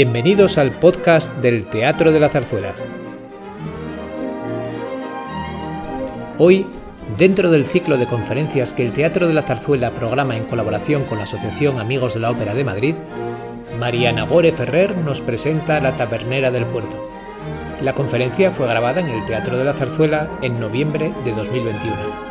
Bienvenidos al podcast del Teatro de la Zarzuela. Hoy, dentro del ciclo de conferencias que el Teatro de la Zarzuela programa en colaboración con la Asociación Amigos de la Ópera de Madrid, Mariana Gore Ferrer nos presenta La Tabernera del Puerto. La conferencia fue grabada en el Teatro de la Zarzuela en noviembre de 2021.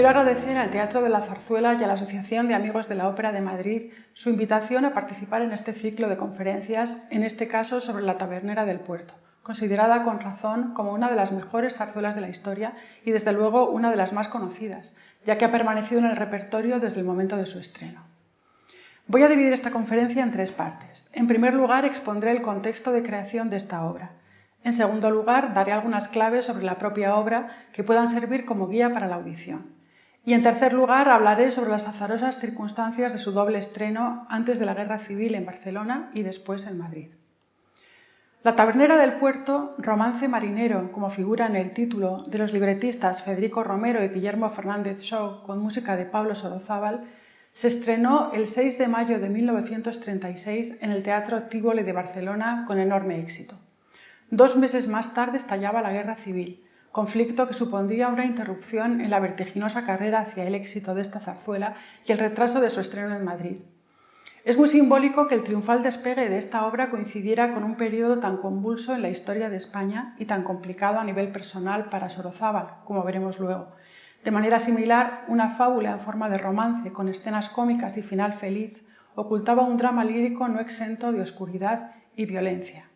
Quiero agradecer al Teatro de la Zarzuela y a la Asociación de Amigos de la Ópera de Madrid su invitación a participar en este ciclo de conferencias, en este caso sobre la Tabernera del Puerto, considerada con razón como una de las mejores zarzuelas de la historia y desde luego una de las más conocidas, ya que ha permanecido en el repertorio desde el momento de su estreno. Voy a dividir esta conferencia en tres partes. En primer lugar, expondré el contexto de creación de esta obra. En segundo lugar, daré algunas claves sobre la propia obra que puedan servir como guía para la audición. Y en tercer lugar, hablaré sobre las azarosas circunstancias de su doble estreno antes de la Guerra Civil en Barcelona y después en Madrid. La tabernera del puerto, romance marinero, como figura en el título de los libretistas Federico Romero y Guillermo Fernández Shaw con música de Pablo Sorozábal, se estrenó el 6 de mayo de 1936 en el Teatro Tívoli de Barcelona con enorme éxito. Dos meses más tarde estallaba la guerra civil, conflicto que supondría una interrupción en la vertiginosa carrera hacia el éxito de esta zarzuela y el retraso de su estreno en Madrid. Es muy simbólico que el triunfal despegue de esta obra coincidiera con un periodo tan convulso en la historia de España y tan complicado a nivel personal para Sorozábal, como veremos luego. De manera similar, una fábula en forma de romance con escenas cómicas y final feliz ocultaba un drama lírico no exento de oscuridad y violencia.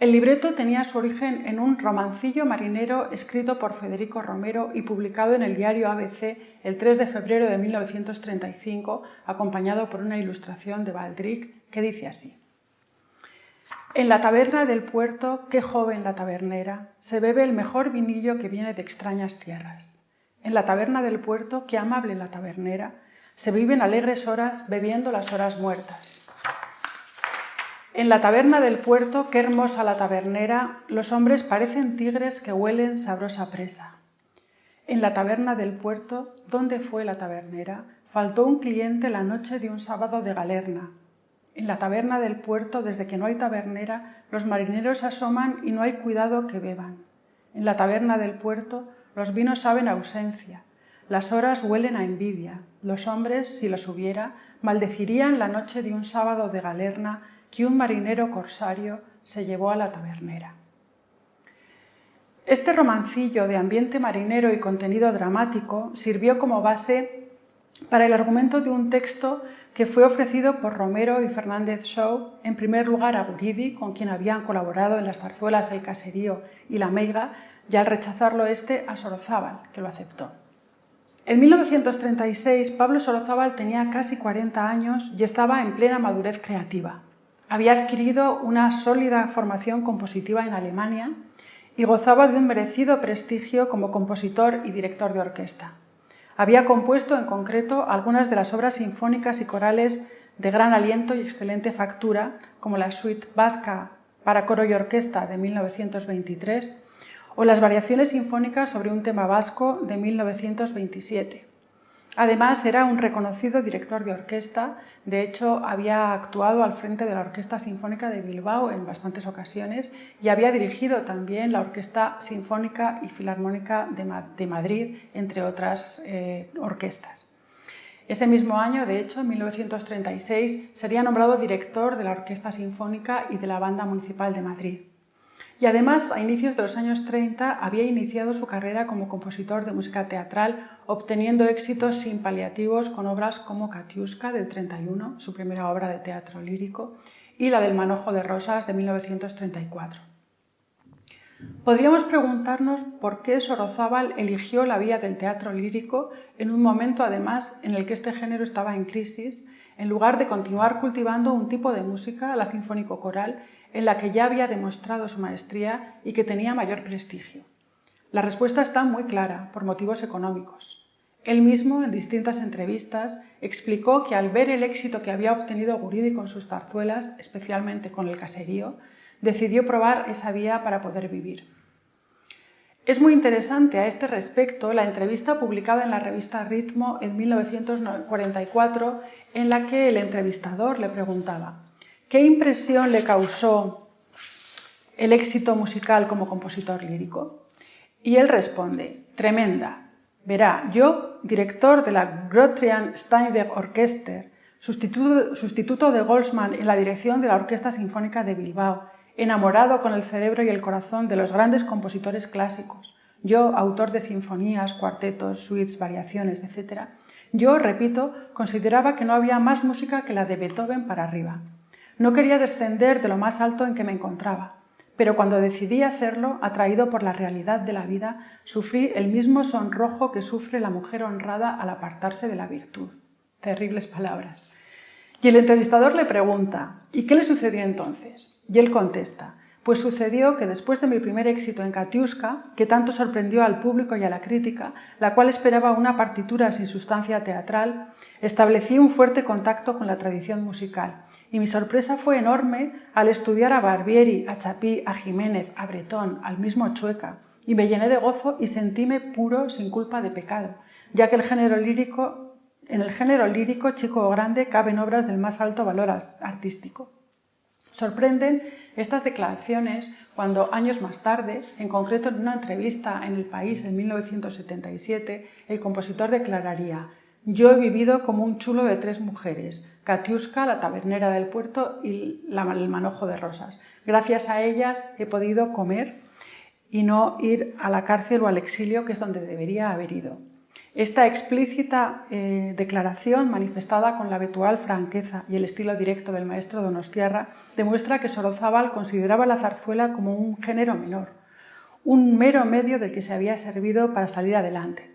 El libreto tenía su origen en un romancillo marinero escrito por Federico Romero y publicado en el diario ABC el 3 de febrero de 1935, acompañado por una ilustración de Baldric que dice así. En la taberna del puerto, qué joven la tabernera, se bebe el mejor vinillo que viene de extrañas tierras. En la taberna del puerto, qué amable la tabernera, se viven alegres horas bebiendo las horas muertas. En la taberna del puerto, qué hermosa la tabernera, los hombres parecen tigres que huelen sabrosa presa. En la taberna del puerto, ¿dónde fue la tabernera? Faltó un cliente la noche de un sábado de galerna. En la taberna del puerto, desde que no hay tabernera, los marineros asoman y no hay cuidado que beban. En la taberna del puerto, los vinos saben ausencia. Las horas huelen a envidia. Los hombres, si los hubiera, maldecirían la noche de un sábado de galerna que un marinero corsario se llevó a la tabernera. Este romancillo de ambiente marinero y contenido dramático sirvió como base para el argumento de un texto que fue ofrecido por Romero y Fernández Shaw, en primer lugar a Guridi, con quien habían colaborado en las zarzuelas El Caserío y La Meiga, y al rechazarlo este a Sorozábal, que lo aceptó. En 1936, Pablo Sorozábal tenía casi 40 años y estaba en plena madurez creativa. Había adquirido una sólida formación compositiva en Alemania y gozaba de un merecido prestigio como compositor y director de orquesta. Había compuesto en concreto algunas de las obras sinfónicas y corales de gran aliento y excelente factura, como la suite vasca para coro y orquesta de 1923 o las variaciones sinfónicas sobre un tema vasco de 1927. Además, era un reconocido director de orquesta, de hecho había actuado al frente de la Orquesta Sinfónica de Bilbao en bastantes ocasiones y había dirigido también la Orquesta Sinfónica y Filarmónica de Madrid, entre otras eh, orquestas. Ese mismo año, de hecho, en 1936, sería nombrado director de la Orquesta Sinfónica y de la Banda Municipal de Madrid. Y además, a inicios de los años 30, había iniciado su carrera como compositor de música teatral, obteniendo éxitos sin paliativos con obras como Katiuska del 31, su primera obra de teatro lírico, y la del Manojo de Rosas de 1934. Podríamos preguntarnos por qué Sorozábal eligió la vía del teatro lírico en un momento además en el que este género estaba en crisis, en lugar de continuar cultivando un tipo de música, la sinfónico-coral, en la que ya había demostrado su maestría y que tenía mayor prestigio. La respuesta está muy clara, por motivos económicos. Él mismo, en distintas entrevistas, explicó que al ver el éxito que había obtenido Guridi con sus zarzuelas, especialmente con el caserío, decidió probar esa vía para poder vivir. Es muy interesante a este respecto la entrevista publicada en la revista Ritmo en 1944 en la que el entrevistador le preguntaba ¿qué impresión le causó el éxito musical como compositor lírico? Y él responde, tremenda. Verá, yo, director de la Grotrian Steinweg Orchester, sustituto, sustituto de Goldsman en la dirección de la Orquesta Sinfónica de Bilbao, enamorado con el cerebro y el corazón de los grandes compositores clásicos. Yo, autor de sinfonías, cuartetos, suites, variaciones, etc., yo, repito, consideraba que no había más música que la de Beethoven para arriba. No quería descender de lo más alto en que me encontraba, pero cuando decidí hacerlo, atraído por la realidad de la vida, sufrí el mismo sonrojo que sufre la mujer honrada al apartarse de la virtud. Terribles palabras. Y el entrevistador le pregunta, ¿y qué le sucedió entonces? Y él contesta, pues sucedió que después de mi primer éxito en Katiuska, que tanto sorprendió al público y a la crítica, la cual esperaba una partitura sin sustancia teatral, establecí un fuerte contacto con la tradición musical. Y mi sorpresa fue enorme al estudiar a Barbieri, a Chapí, a Jiménez, a Bretón, al mismo Chueca, y me llené de gozo y sentíme puro sin culpa de pecado, ya que el género lírico, en el género lírico, chico o grande, caben obras del más alto valor artístico. Sorprenden estas declaraciones cuando años más tarde, en concreto en una entrevista en El País en 1977, el compositor declararía Yo he vivido como un chulo de tres mujeres, Katiuska, la tabernera del puerto y el manojo de rosas. Gracias a ellas he podido comer y no ir a la cárcel o al exilio, que es donde debería haber ido. Esta explícita eh, declaración, manifestada con la habitual franqueza y el estilo directo del maestro Donostiarra, demuestra que Sorozábal consideraba la zarzuela como un género menor, un mero medio del que se había servido para salir adelante.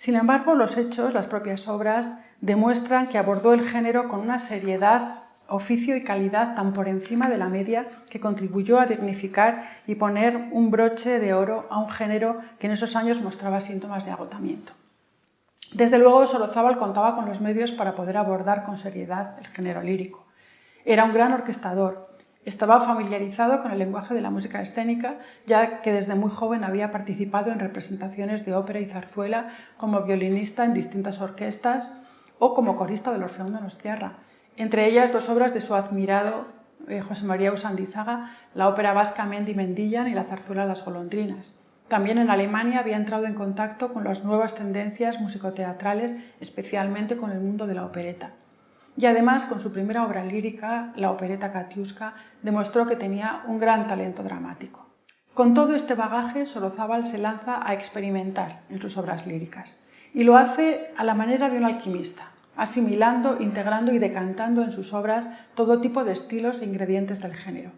Sin embargo, los hechos, las propias obras, demuestran que abordó el género con una seriedad, oficio y calidad tan por encima de la media que contribuyó a dignificar y poner un broche de oro a un género que en esos años mostraba síntomas de agotamiento. Desde luego, Sorozábal contaba con los medios para poder abordar con seriedad el género lírico. Era un gran orquestador, estaba familiarizado con el lenguaje de la música escénica, ya que desde muy joven había participado en representaciones de ópera y zarzuela como violinista en distintas orquestas o como corista del Orfeón de Tierra. entre ellas dos obras de su admirado eh, José María Usandizaga, la ópera vasca Mendi Mendillan y la zarzuela Las golondrinas. También en Alemania había entrado en contacto con las nuevas tendencias musicoteatrales, especialmente con el mundo de la opereta. Y además, con su primera obra lírica, la opereta Katiuska, demostró que tenía un gran talento dramático. Con todo este bagaje, Sorozábal se lanza a experimentar en sus obras líricas y lo hace a la manera de un alquimista, asimilando, integrando y decantando en sus obras todo tipo de estilos e ingredientes del género.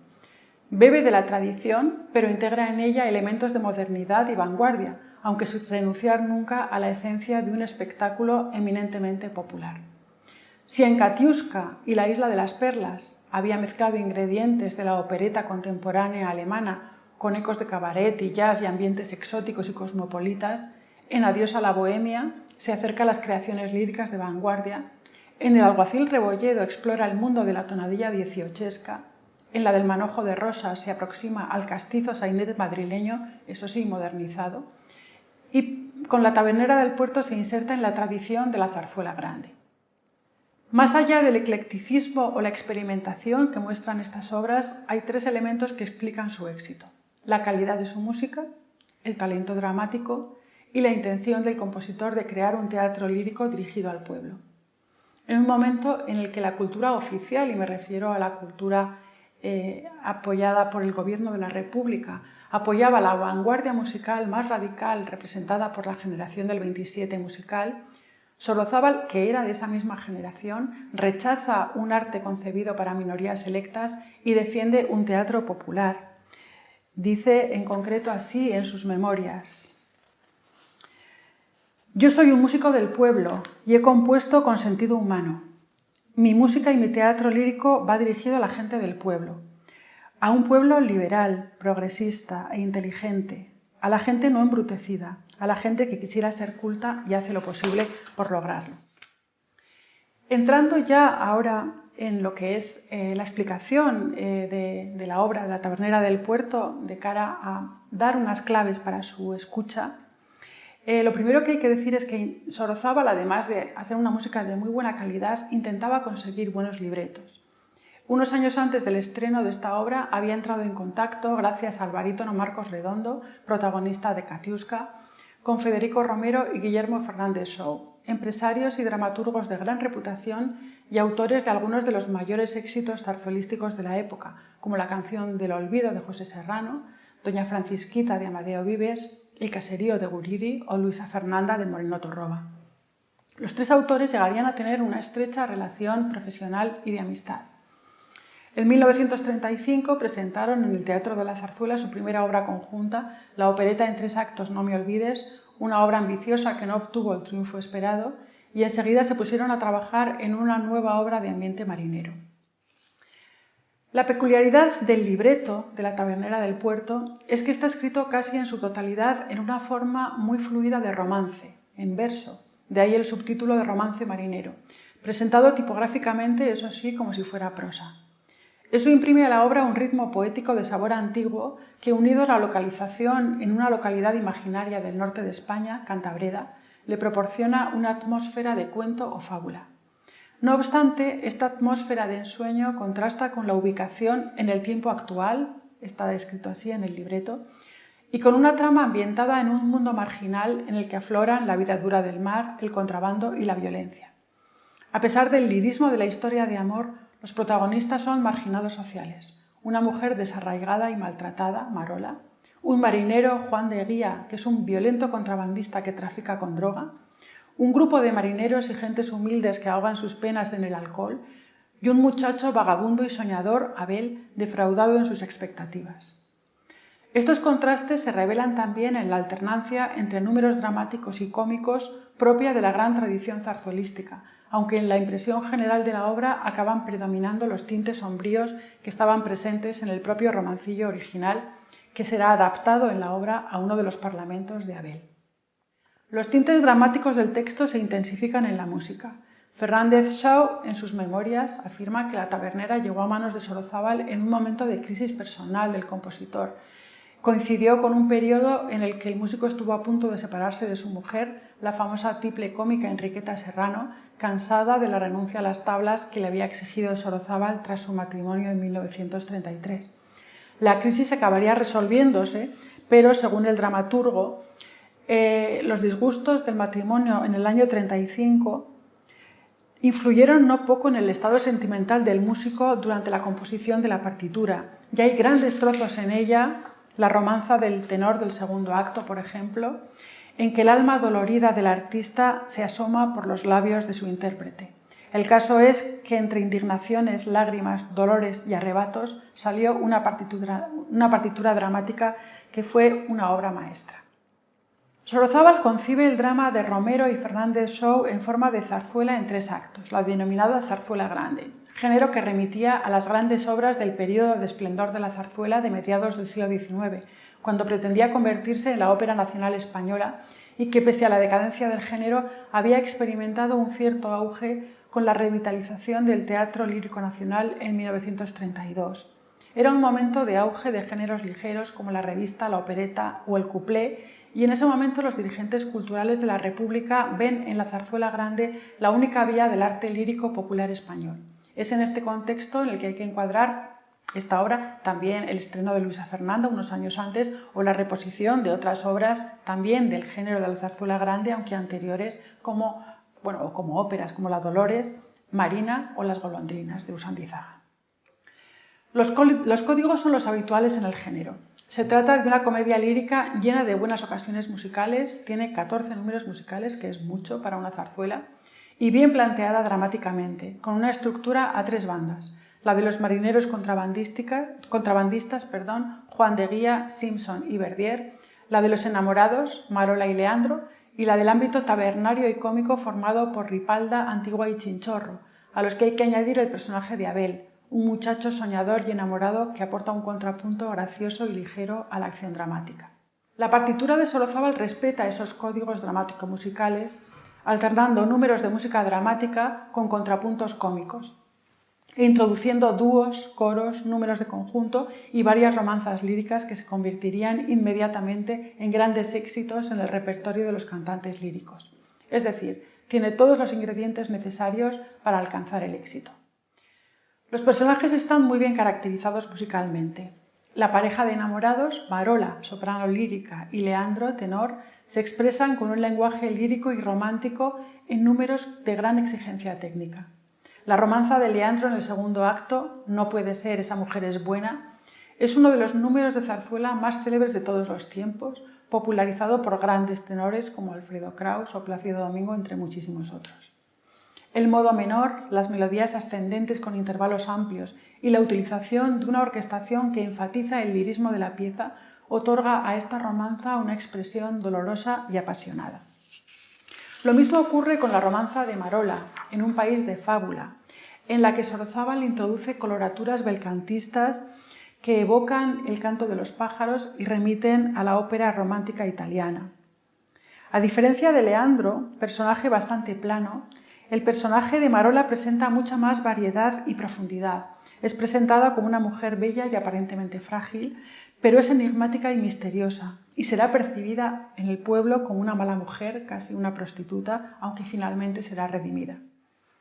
Bebe de la tradición, pero integra en ella elementos de modernidad y vanguardia, aunque sin renunciar nunca a la esencia de un espectáculo eminentemente popular. Si en Katiuska y la Isla de las Perlas había mezclado ingredientes de la opereta contemporánea alemana con ecos de cabaret y jazz y ambientes exóticos y cosmopolitas, en Adiós a la Bohemia se acerca a las creaciones líricas de vanguardia, en El alguacil Rebolledo explora el mundo de la tonadilla dieciochesca en la del manojo de rosas se aproxima al castizo sainete madrileño, eso sí, modernizado. Y con la tabernera del puerto se inserta en la tradición de la zarzuela grande. Más allá del eclecticismo o la experimentación que muestran estas obras, hay tres elementos que explican su éxito. La calidad de su música, el talento dramático y la intención del compositor de crear un teatro lírico dirigido al pueblo. En un momento en el que la cultura oficial, y me refiero a la cultura eh, apoyada por el gobierno de la República, apoyaba la vanguardia musical más radical representada por la generación del 27 musical, Sorozábal, que era de esa misma generación, rechaza un arte concebido para minorías selectas y defiende un teatro popular. Dice en concreto así en sus memorias. Yo soy un músico del pueblo y he compuesto con sentido humano. Mi música y mi teatro lírico va dirigido a la gente del pueblo, a un pueblo liberal, progresista e inteligente, a la gente no embrutecida, a la gente que quisiera ser culta y hace lo posible por lograrlo. Entrando ya ahora en lo que es eh, la explicación eh, de, la obra de la tabernera del puerto de cara a dar unas claves para su escucha, eh, lo primero que hay que decir es que Sorozábal, además de hacer una música de muy buena calidad, intentaba conseguir buenos libretos. Unos años antes del estreno de esta obra había entrado en contacto, gracias al barítono Marcos Redondo, protagonista de Katiuska, con Federico Romero y Guillermo Fernández Shaw, empresarios y dramaturgos de gran reputación y autores de algunos de los mayores éxitos zarzuelísticos de la época, como la canción del olvido de José Serrano, Doña Francisquita de Amadeo Vives, El caserío de Guriri o Luisa Fernanda de Moreno Torroba. Los tres autores llegarían a tener una estrecha relación profesional y de amistad. En 1935 presentaron en el Teatro de la Zarzuela su primera obra conjunta, la opereta en tres actos No me olvides, una obra ambiciosa que no obtuvo el triunfo esperado, y enseguida se pusieron a trabajar en una nueva obra de ambiente marinero. La peculiaridad del libreto de la tabernera del puerto es que está escrito casi en su totalidad en una forma muy fluida de romance, en verso, de ahí el subtítulo de romance marinero, presentado tipográficamente, eso sí, como si fuera prosa. Eso imprime a la obra un ritmo poético de sabor antiguo que, unido a la localización en una localidad imaginaria del norte de España, Cantabreda, le proporciona una atmósfera de cuento o fábula. No obstante, esta atmósfera de ensueño contrasta con la ubicación en el tiempo actual, está descrito así en el libreto, y con una trama ambientada en un mundo marginal en el que afloran la vida dura del mar, el contrabando y la violencia. A pesar del lirismo de la historia de amor, los protagonistas son marginados sociales, una mujer desarraigada y maltratada, Marola, un marinero, Juan de Guía, que es un violento contrabandista que trafica con droga, un grupo de marineros y gentes humildes que ahogan sus penas en el alcohol, y un muchacho vagabundo y soñador, Abel, defraudado en sus expectativas. Estos contrastes se revelan también en la alternancia entre números dramáticos y cómicos propia de la gran tradición zarzuelística, aunque en la impresión general de la obra acaban predominando los tintes sombríos que estaban presentes en el propio romancillo original, que será adaptado en la obra a uno de los parlamentos de Abel. Los tintes dramáticos del texto se intensifican en la música. Fernández Shaw, en sus memorias, afirma que la tabernera llegó a manos de Sorozábal en un momento de crisis personal del compositor. Coincidió con un periodo en el que el músico estuvo a punto de separarse de su mujer, la famosa tiple cómica Enriqueta Serrano, cansada de la renuncia a las tablas que le había exigido Sorozábal tras su matrimonio en 1933. La crisis acabaría resolviéndose, pero según el dramaturgo, eh, los disgustos del matrimonio en el año 35 influyeron no poco en el estado sentimental del músico durante la composición de la partitura. Ya hay grandes trozos en ella, la romanza del tenor del segundo acto, por ejemplo, en que el alma dolorida del artista se asoma por los labios de su intérprete. El caso es que entre indignaciones, lágrimas, dolores y arrebatos salió una partitura, dramática que fue una obra maestra. Sorozábal concibe el drama de Romero y Fernández Shaw en forma de zarzuela en tres actos, la denominada zarzuela grande, género que remitía a las grandes obras del período de esplendor de la zarzuela de mediados del siglo XIX, cuando pretendía convertirse en la ópera nacional española y que pese a la decadencia del género había experimentado un cierto auge con la revitalización del Teatro Lírico Nacional en 1932. Era un momento de auge de géneros ligeros como la revista, la opereta o el cuplé, y en ese momento los dirigentes culturales de la República ven en la zarzuela grande la única vía del arte lírico popular español. Es en este contexto en el que hay que encuadrar Esta obra, también el estreno de Luisa Fernanda unos años antes, o la reposición de otras obras también del género de la zarzuela grande, aunque anteriores, como, bueno, como óperas como La Dolores, Marina o Las golondrinas de Usandizaga. Los, los códigos son los habituales en el género. Se trata de una comedia lírica llena de buenas ocasiones musicales, tiene 14 números musicales, que es mucho para una zarzuela, y bien planteada dramáticamente, con una estructura a tres bandas, la de los marineros contrabandistas, perdón, Juan de Guía, Simpson y Verdier, la de los enamorados, Marola y Leandro, y la del ámbito tabernario y cómico formado por Ripalda, Antigua y Chinchorro, a los que hay que añadir el personaje de Abel, un muchacho soñador y enamorado que aporta un contrapunto gracioso y ligero a la acción dramática. La partitura de Solozábal respeta esos códigos dramático-musicales, alternando números de música dramática con contrapuntos cómicos, e introduciendo dúos, coros, números de conjunto y varias romanzas líricas que se convertirían inmediatamente en grandes éxitos en el repertorio de los cantantes líricos. Es decir, tiene todos los ingredientes necesarios para alcanzar el éxito. Los personajes están muy bien caracterizados musicalmente. La pareja de enamorados, Marola, soprano lírica, y Leandro, tenor, se expresan con un lenguaje lírico y romántico en números de gran exigencia técnica. La romanza de Leandro en el segundo acto, No puede ser, esa mujer es buena, es uno de los números de zarzuela más célebres de todos los tiempos, popularizado por grandes tenores como Alfredo Kraus o Plácido Domingo, entre muchísimos otros. El modo menor, las melodías ascendentes con intervalos amplios y la utilización de una orquestación que enfatiza el lirismo de la pieza otorga a esta romanza una expresión dolorosa y apasionada. Lo mismo ocurre con la romanza de Marola, en un país de fábula, en la que Sorozábal introduce coloraturas belcantistas que evocan el canto de los pájaros y remiten a la ópera romántica italiana. A diferencia de Leandro, personaje bastante plano, el personaje de Marola presenta mucha más variedad y profundidad. Es presentada como una mujer bella y aparentemente frágil, pero es enigmática y misteriosa, y será percibida en el pueblo como una mala mujer, casi una prostituta, aunque finalmente será redimida.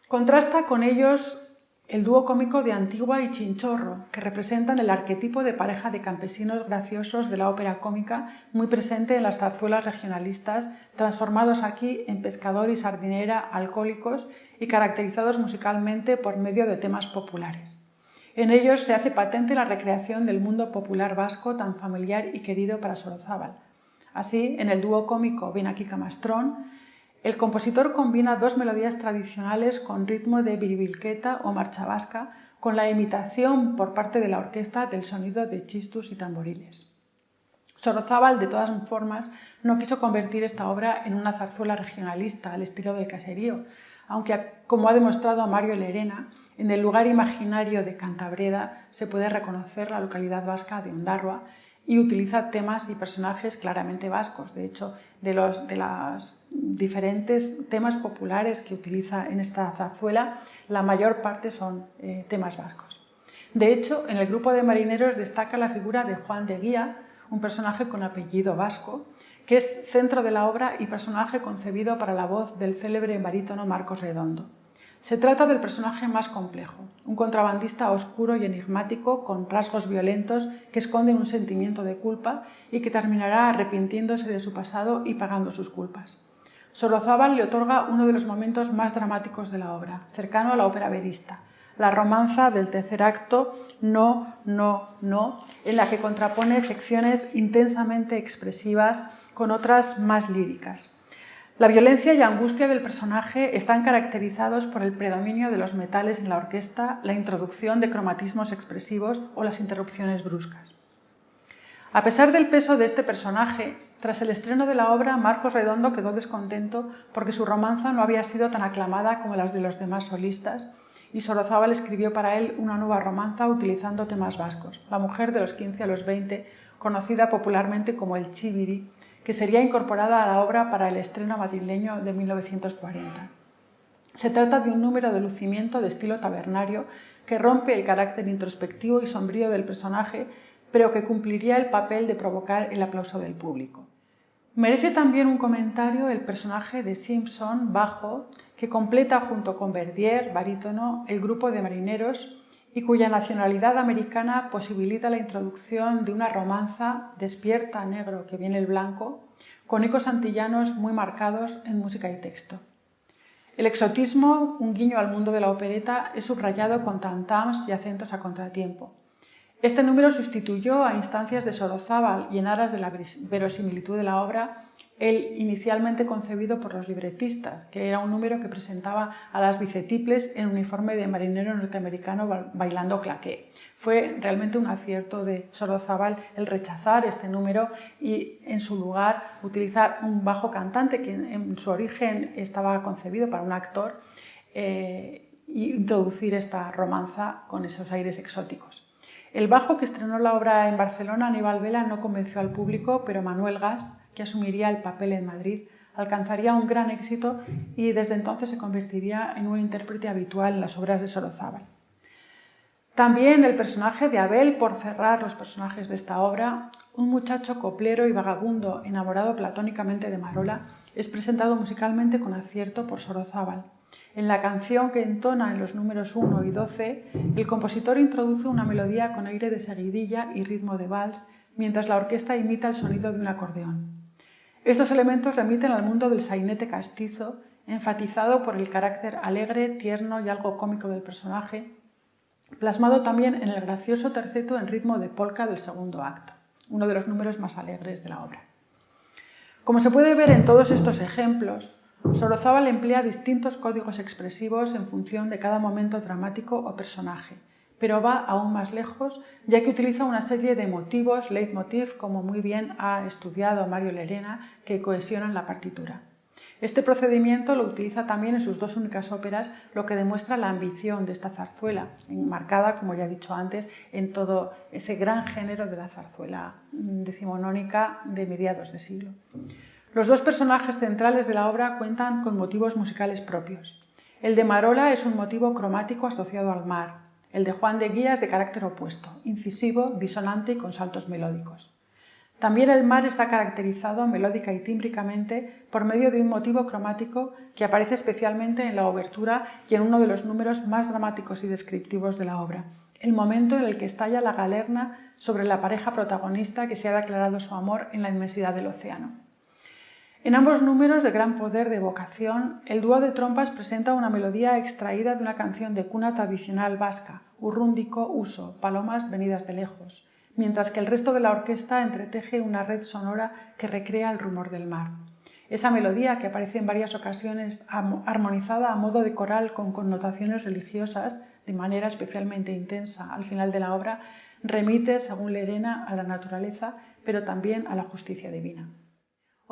Contrasta con ellos el dúo cómico de Antigua y Chinchorro, que representan el arquetipo de pareja de campesinos graciosos de la ópera cómica muy presente en las zarzuelas regionalistas, transformados aquí en pescador y sardinera alcohólicos y caracterizados musicalmente por medio de temas populares. En ellos se hace patente la recreación del mundo popular vasco tan familiar y querido para Sorozábal. Así, en el dúo cómico Ven aquí Camastrón, el compositor combina dos melodías tradicionales con ritmo de biribilqueta o marcha vasca, con la imitación por parte de la orquesta del sonido de chistus y tamboriles. Sorozábal, de todas formas, no quiso convertir esta obra en una zarzuela regionalista al estilo del caserío, aunque, como ha demostrado Mario Lerena, en el lugar imaginario de Cantabreda se puede reconocer la localidad vasca de Ondarroa y utiliza temas y personajes claramente vascos. De hecho, de los diferentes temas populares que utiliza en esta zarzuela, la mayor parte son eh, temas vascos. De hecho, en el grupo de marineros destaca la figura de Juan de Guía, un personaje con apellido vasco, que es centro de la obra y personaje concebido para la voz del célebre barítono Marcos Redondo. Se trata del personaje más complejo, un contrabandista oscuro y enigmático con rasgos violentos que esconden un sentimiento de culpa y que terminará arrepintiéndose de su pasado y pagando sus culpas. Sorozábal le otorga uno de los momentos más dramáticos de la obra, cercano a la ópera verista, la romanza del tercer acto No, no, no, en la que contrapone secciones intensamente expresivas con otras más líricas. La violencia y angustia del personaje están caracterizados por el predominio de los metales en la orquesta, la introducción de cromatismos expresivos o las interrupciones bruscas. A pesar del peso de este personaje, tras el estreno de la obra, Marcos Redondo quedó descontento porque su romanza no había sido tan aclamada como las de los demás solistas y Sorozábal escribió para él una nueva romanza utilizando temas vascos, La mujer de los 15 a los 20, conocida popularmente como el Chiviri, que sería incorporada a la obra para el estreno madrileño de 1940. Se trata de un número de lucimiento de estilo tabernario que rompe el carácter introspectivo y sombrío del personaje, pero que cumpliría el papel de provocar el aplauso del público. Merece también un comentario el personaje de Simpson, bajo, que completa junto con Verdier, barítono, el grupo de marineros y cuya nacionalidad americana posibilita la introducción de una romanza despierta negro que viene el blanco, con ecos antillanos muy marcados en música y texto. El exotismo, un guiño al mundo de la opereta, es subrayado con tantams y acentos a contratiempo. Este número sustituyó a instancias de Sorozábal y en aras de la verosimilitud de la obra el inicialmente concebido por los libretistas, que era un número que presentaba a las bicetiples en uniforme de marinero norteamericano bailando claqué. Fue realmente un acierto de Sorozábal el rechazar este número y en su lugar utilizar un bajo cantante que en su origen estaba concebido para un actor e introducir esta romanza con esos aires exóticos. El bajo que estrenó la obra en Barcelona, Aníbal Vela, no convenció al público, pero Manuel Gas que asumiría el papel en Madrid, alcanzaría un gran éxito y desde entonces se convertiría en un intérprete habitual en las obras de Sorozábal. También el personaje de Abel, por cerrar los personajes de esta obra, un muchacho coplero y vagabundo enamorado platónicamente de Marola, es presentado musicalmente con acierto por Sorozábal. En la canción que entona en los números 1 y 12, el compositor introduce una melodía con aire de seguidilla y ritmo de vals, mientras la orquesta imita el sonido de un acordeón. Estos elementos remiten al mundo del sainete castizo, enfatizado por el carácter alegre, tierno y algo cómico del personaje, plasmado también en el gracioso terceto en ritmo de polka del segundo acto, uno de los números más alegres de la obra. Como se puede ver en todos estos ejemplos, Sorozábal emplea distintos códigos expresivos en función de cada momento dramático o personaje, pero va aún más lejos, ya que utiliza una serie de motivos, leitmotiv, como muy bien ha estudiado Mario Lerena, que cohesionan la partitura. Este procedimiento lo utiliza también en sus dos únicas óperas, lo que demuestra la ambición de esta zarzuela, enmarcada, como ya he dicho antes, en todo ese gran género de la zarzuela decimonónica de mediados de siglo. Los dos personajes centrales de la obra cuentan con motivos musicales propios. El de Marola es un motivo cromático asociado al mar, el de Juan de Guía es de carácter opuesto, incisivo, disonante y con saltos melódicos. También el mar está caracterizado melódica y tímbricamente por medio de un motivo cromático que aparece especialmente en la obertura y en uno de los números más dramáticos y descriptivos de la obra, el momento en el que estalla la galerna sobre la pareja protagonista que se ha declarado su amor en la inmensidad del océano. En ambos números de gran poder de evocación, el dúo de trompas presenta una melodía extraída de una canción de cuna tradicional vasca, Urrúndico Uso, Palomas venidas de lejos, mientras que el resto de la orquesta entreteje una red sonora que recrea el rumor del mar. Esa melodía, que aparece en varias ocasiones armonizada a modo de coral con connotaciones religiosas, de manera especialmente intensa al final de la obra, remite, según Lerena, a la naturaleza, pero también a la justicia divina.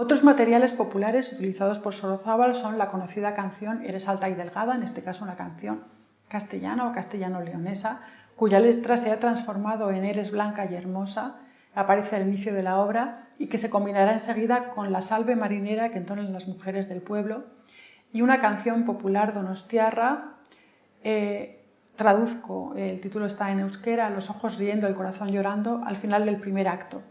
Otros materiales populares utilizados por Sorozábal son la conocida canción Eres alta y delgada, en este caso una canción castellana o castellano-leonesa, cuya letra se ha transformado en Eres blanca y hermosa, aparece al inicio de la obra y que se combinará enseguida con la salve marinera que entonan las mujeres del pueblo, y una canción popular donostiarra, eh, traduzco, el título está en euskera, Los ojos riendo, el corazón llorando, al final del primer acto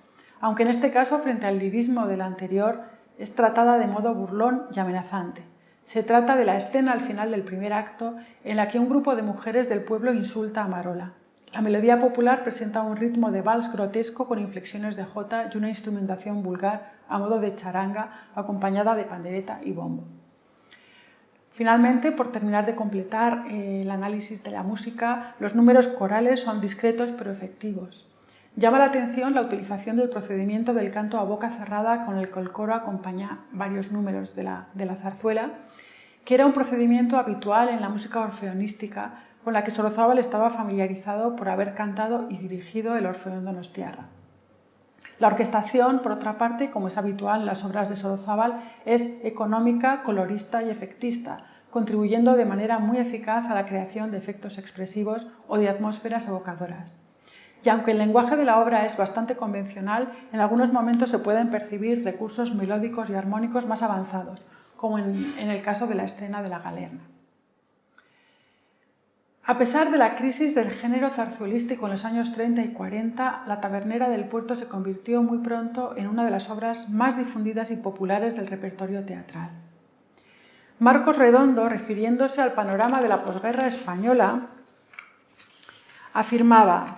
aunque en este caso, frente al lirismo del anterior, es tratada de modo burlón y amenazante. Se trata de la escena al final del primer acto en la que un grupo de mujeres del pueblo insulta a Marola. La melodía popular presenta un ritmo de vals grotesco con inflexiones de jota y una instrumentación vulgar a modo de charanga acompañada de pandereta y bombo. Finalmente, por terminar de completar eh, el análisis de la música, los números corales son discretos pero efectivos. Llama la atención la utilización del procedimiento del canto a boca cerrada con el que el coro acompaña varios números de la, zarzuela, que era un procedimiento habitual en la música orfeonística con la que Sorozábal estaba familiarizado por haber cantado y dirigido el Orfeón Donostiarra. La orquestación, por otra parte, como es habitual en las obras de Sorozábal, es económica, colorista y efectista, contribuyendo de manera muy eficaz a la creación de efectos expresivos o de atmósferas evocadoras. Y aunque el lenguaje de la obra es bastante convencional, en algunos momentos se pueden percibir recursos melódicos y armónicos más avanzados, como en, el caso de la escena de la galerna. A pesar de la crisis del género zarzuelístico en los años 30 y 40, La Tabernera del Puerto se convirtió muy pronto en una de las obras más difundidas y populares del repertorio teatral. Marcos Redondo, refiriéndose al panorama de la posguerra española, Afirmaba,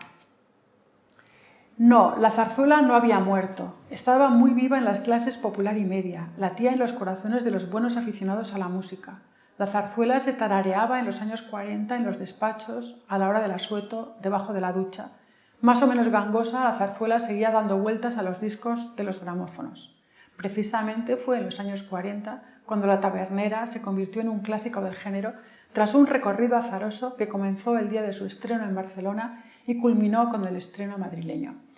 no, la zarzuela no había muerto. Estaba muy viva en las clases popular y media, latía en los corazones de los buenos aficionados a la música. La zarzuela se tarareaba en los años 40 en los despachos, a la hora del asueto, debajo de la ducha. Más o menos gangosa, la zarzuela seguía dando vueltas a los discos de los gramófonos. Precisamente fue en los años 40 cuando la tabernera se convirtió en un clásico del género tras un recorrido azaroso que comenzó el día de su estreno en Barcelona y culminó con el estreno madrileño.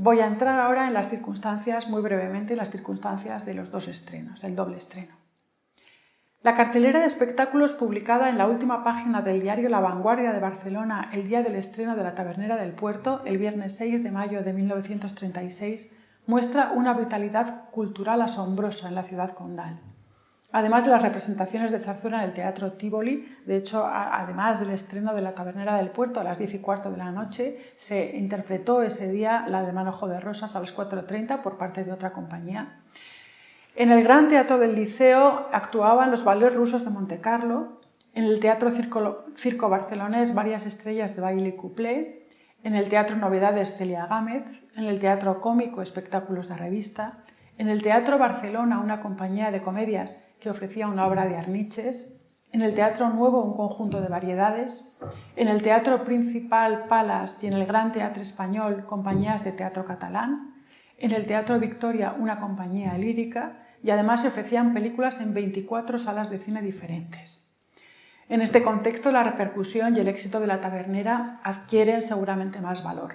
Voy a entrar ahora en las circunstancias, muy brevemente, en las circunstancias de los dos estrenos, el doble estreno. La cartelera de espectáculos publicada en la última página del diario La Vanguardia de Barcelona el día del estreno de La Tabernera del Puerto, el viernes 6 de mayo de 1936, muestra una vitalidad cultural asombrosa en la ciudad condal. Además de las representaciones de zarzuela en el Teatro Tivoli, de hecho, además del estreno de La Tabernera del Puerto a las 10 y cuarto de la noche, se interpretó ese día la de Manojo de Rosas a las 4.30 por parte de otra compañía. En el Gran Teatro del Liceo actuaban los ballets rusos de Montecarlo, en el Teatro Circo, Circo Barcelonés varias estrellas de baile y cuplé, en el Teatro Novedades Celia Gámez, en el Teatro Cómico Espectáculos de Revista, en el Teatro Barcelona una compañía de comedias que ofrecía una obra de Arniches, en el Teatro Nuevo un conjunto de variedades, en el Teatro Principal Palas y en el Gran Teatro Español compañías de teatro catalán, en el Teatro Victoria una compañía lírica y además se ofrecían películas en 24 salas de cine diferentes. En este contexto la repercusión y el éxito de la tabernera adquieren seguramente más valor.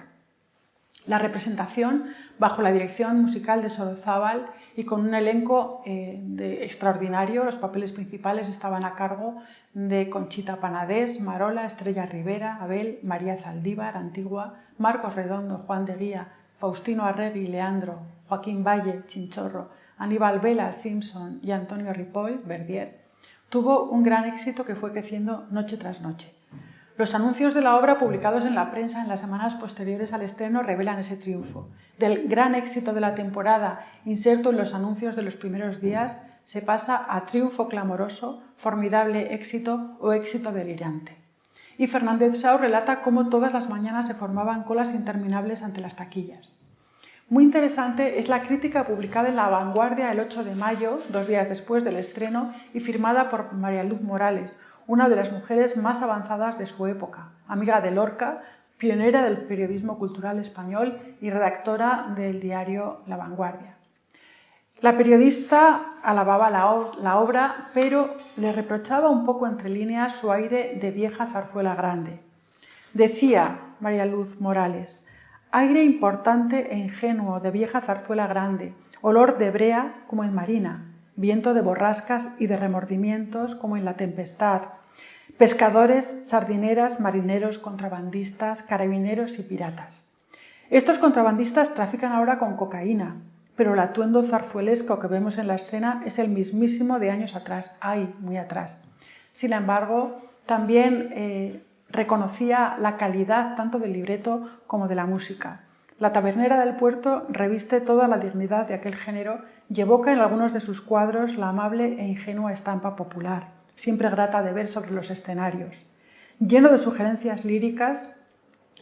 La representación, bajo la dirección musical de Sorozábal y con un elenco eh, extraordinario. Los papeles principales estaban a cargo de Conchita Panadés, Marola, Estrella Rivera, Abel, María Zaldívar, Antigua, Marcos Redondo, Juan de Guía, Faustino Arregui, Leandro, Joaquín Valle, Chinchorro, Aníbal Vela, Simpson y Antonio Ripoll, Verdier. Tuvo un gran éxito que fue creciendo noche tras noche. Los anuncios de la obra publicados en la prensa en las semanas posteriores al estreno revelan ese triunfo. Del gran éxito de la temporada, inserto en los anuncios de los primeros días, se pasa a triunfo clamoroso, formidable éxito o éxito delirante. Y Fernández Sau relata cómo todas las mañanas se formaban colas interminables ante las taquillas. Muy interesante es la crítica publicada en La Vanguardia el 8 de mayo, dos días después del estreno, y firmada por María Luz Morales, una de las mujeres más avanzadas de su época, amiga de Lorca, pionera del periodismo cultural español y redactora del diario La Vanguardia. La periodista alababa la, obra, pero le reprochaba un poco entre líneas su aire de vieja zarzuela grande. Decía María Luz Morales, aire importante e ingenuo de vieja zarzuela grande, olor de brea como en marina, viento de borrascas y de remordimientos como en la tempestad, pescadores, sardineras, marineros, contrabandistas, carabineros y piratas. Estos contrabandistas trafican ahora con cocaína, pero el atuendo zarzuelesco que vemos en la escena es el mismísimo de años atrás, ay, muy atrás. Sin embargo, también eh, reconocía la calidad tanto del libreto como de la música. La tabernera del puerto reviste toda la dignidad de aquel género y evoca en algunos de sus cuadros la amable e ingenua estampa popular, siempre grata de ver sobre los escenarios. Lleno de sugerencias líricas,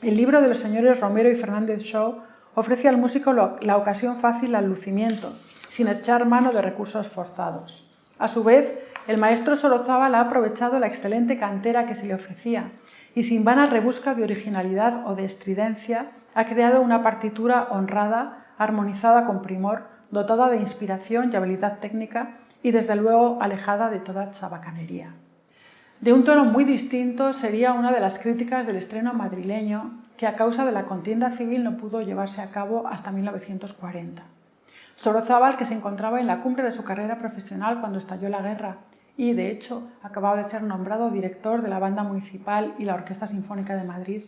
el libro de los señores Romero y Fernández Shaw ofrece al músico la ocasión fácil al lucimiento, sin echar mano de recursos forzados. A su vez, el maestro Sorozábal ha aprovechado la excelente cantera que se le ofrecía y sin vana rebusca de originalidad o de estridencia, ha creado una partitura honrada, armonizada con primor, dotada de inspiración y habilidad técnica y desde luego alejada de toda chabacanería. De un tono muy distinto sería una de las críticas del estreno madrileño que a causa de la contienda civil no pudo llevarse a cabo hasta 1940. Sorozábal, que se encontraba en la cumbre de su carrera profesional cuando estalló la guerra y, de hecho, acababa de ser nombrado director de la Banda Municipal y la Orquesta Sinfónica de Madrid,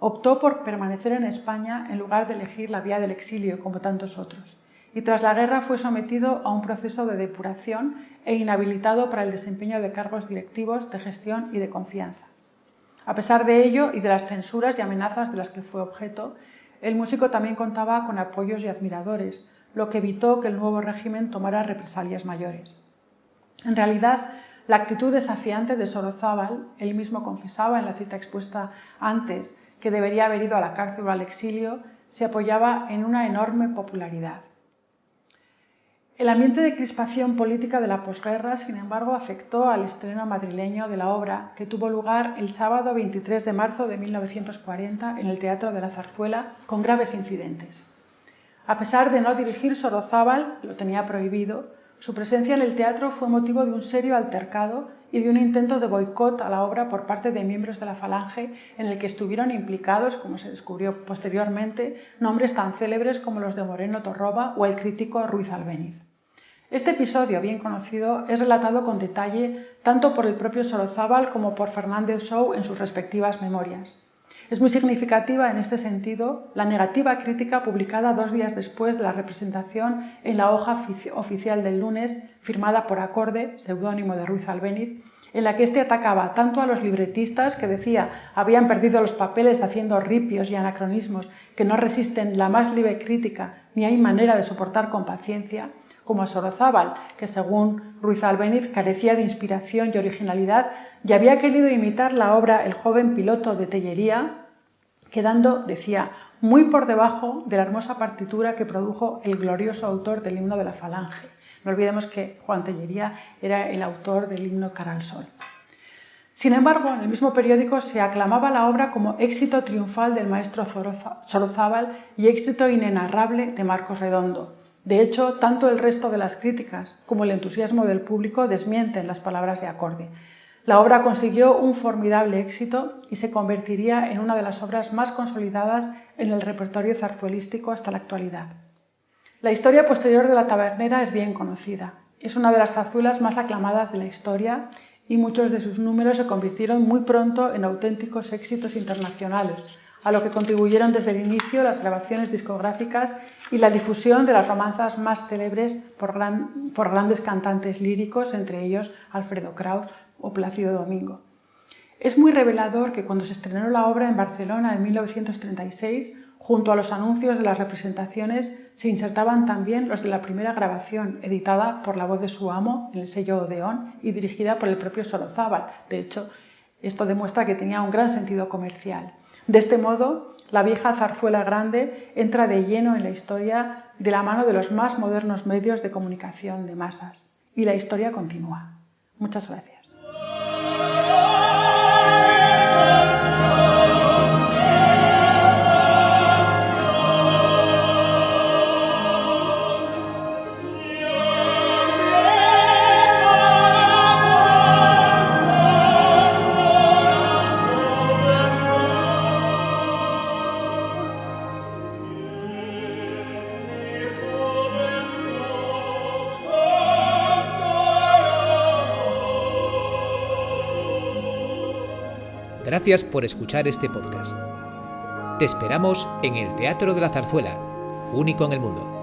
optó por permanecer en España en lugar de elegir la vía del exilio como tantos otros y tras la guerra fue sometido a un proceso de depuración e inhabilitado para el desempeño de cargos directivos, de gestión y de confianza. A pesar de ello y de las censuras y amenazas de las que fue objeto, el músico también contaba con apoyos y admiradores, lo que evitó que el nuevo régimen tomara represalias mayores. En realidad, la actitud desafiante de Sorozábal, él mismo confesaba en la cita expuesta antes, que debería haber ido a la cárcel o al exilio, se apoyaba en una enorme popularidad. El ambiente de crispación política de la posguerra, sin embargo, afectó al estreno madrileño de la obra, que tuvo lugar el sábado 23 de marzo de 1940 en el Teatro de la Zarzuela, con graves incidentes. A pesar de no dirigir Sorozábal, lo tenía prohibido, su presencia en el teatro fue motivo de un serio altercado y de un intento de boicot a la obra por parte de miembros de la Falange en el que estuvieron implicados, como se descubrió posteriormente, nombres tan célebres como los de Moreno Torroba o el crítico Ruiz Albéniz. Este episodio, bien conocido, es relatado con detalle tanto por el propio Sorozábal como por Fernández Shaw en sus respectivas memorias. Es muy significativa en este sentido la negativa crítica publicada dos días después de la representación en la hoja oficial del lunes, firmada por Acorde, seudónimo de Ruiz Albéniz, en la que éste atacaba tanto a los libretistas, que decía habían perdido los papeles haciendo ripios y anacronismos que no resisten la más libre crítica ni hay manera de soportar con paciencia, como a Sorozábal, que según Ruiz Albéniz carecía de inspiración y originalidad y había querido imitar la obra El joven piloto de Tellería, quedando, decía, muy por debajo de la hermosa partitura que produjo el glorioso autor del himno de la Falange. No olvidemos que Juan Tellería era el autor del himno Cara al Sol. Sin embargo, en el mismo periódico se aclamaba la obra como éxito triunfal del maestro Sorozábal y éxito inenarrable de Marcos Redondo. De hecho, tanto el resto de las críticas como el entusiasmo del público desmienten las palabras de acorde. La obra consiguió un formidable éxito y se convertiría en una de las obras más consolidadas en el repertorio zarzuelístico hasta la actualidad. La historia posterior de la tabernera es bien conocida. Es una de las zarzuelas más aclamadas de la historia y muchos de sus números se convirtieron muy pronto en auténticos éxitos internacionales, a lo que contribuyeron desde el inicio las grabaciones discográficas y la difusión de las romanzas más célebres por, por grandes cantantes líricos, entre ellos Alfredo Kraus, o Plácido Domingo. Es muy revelador que cuando se estrenó la obra en Barcelona en 1936, junto a los anuncios de las representaciones se insertaban también los de la primera grabación, editada por la voz de su amo en el sello Odeón y dirigida por el propio Sorozábal. De hecho, esto demuestra que tenía un gran sentido comercial. De este modo, la vieja zarzuela grande entra de lleno en la historia de la mano de los más modernos medios de comunicación de masas. Y la historia continúa. Muchas gracias. Gracias por escuchar este podcast. Te esperamos en el Teatro de la Zarzuela, único en el mundo.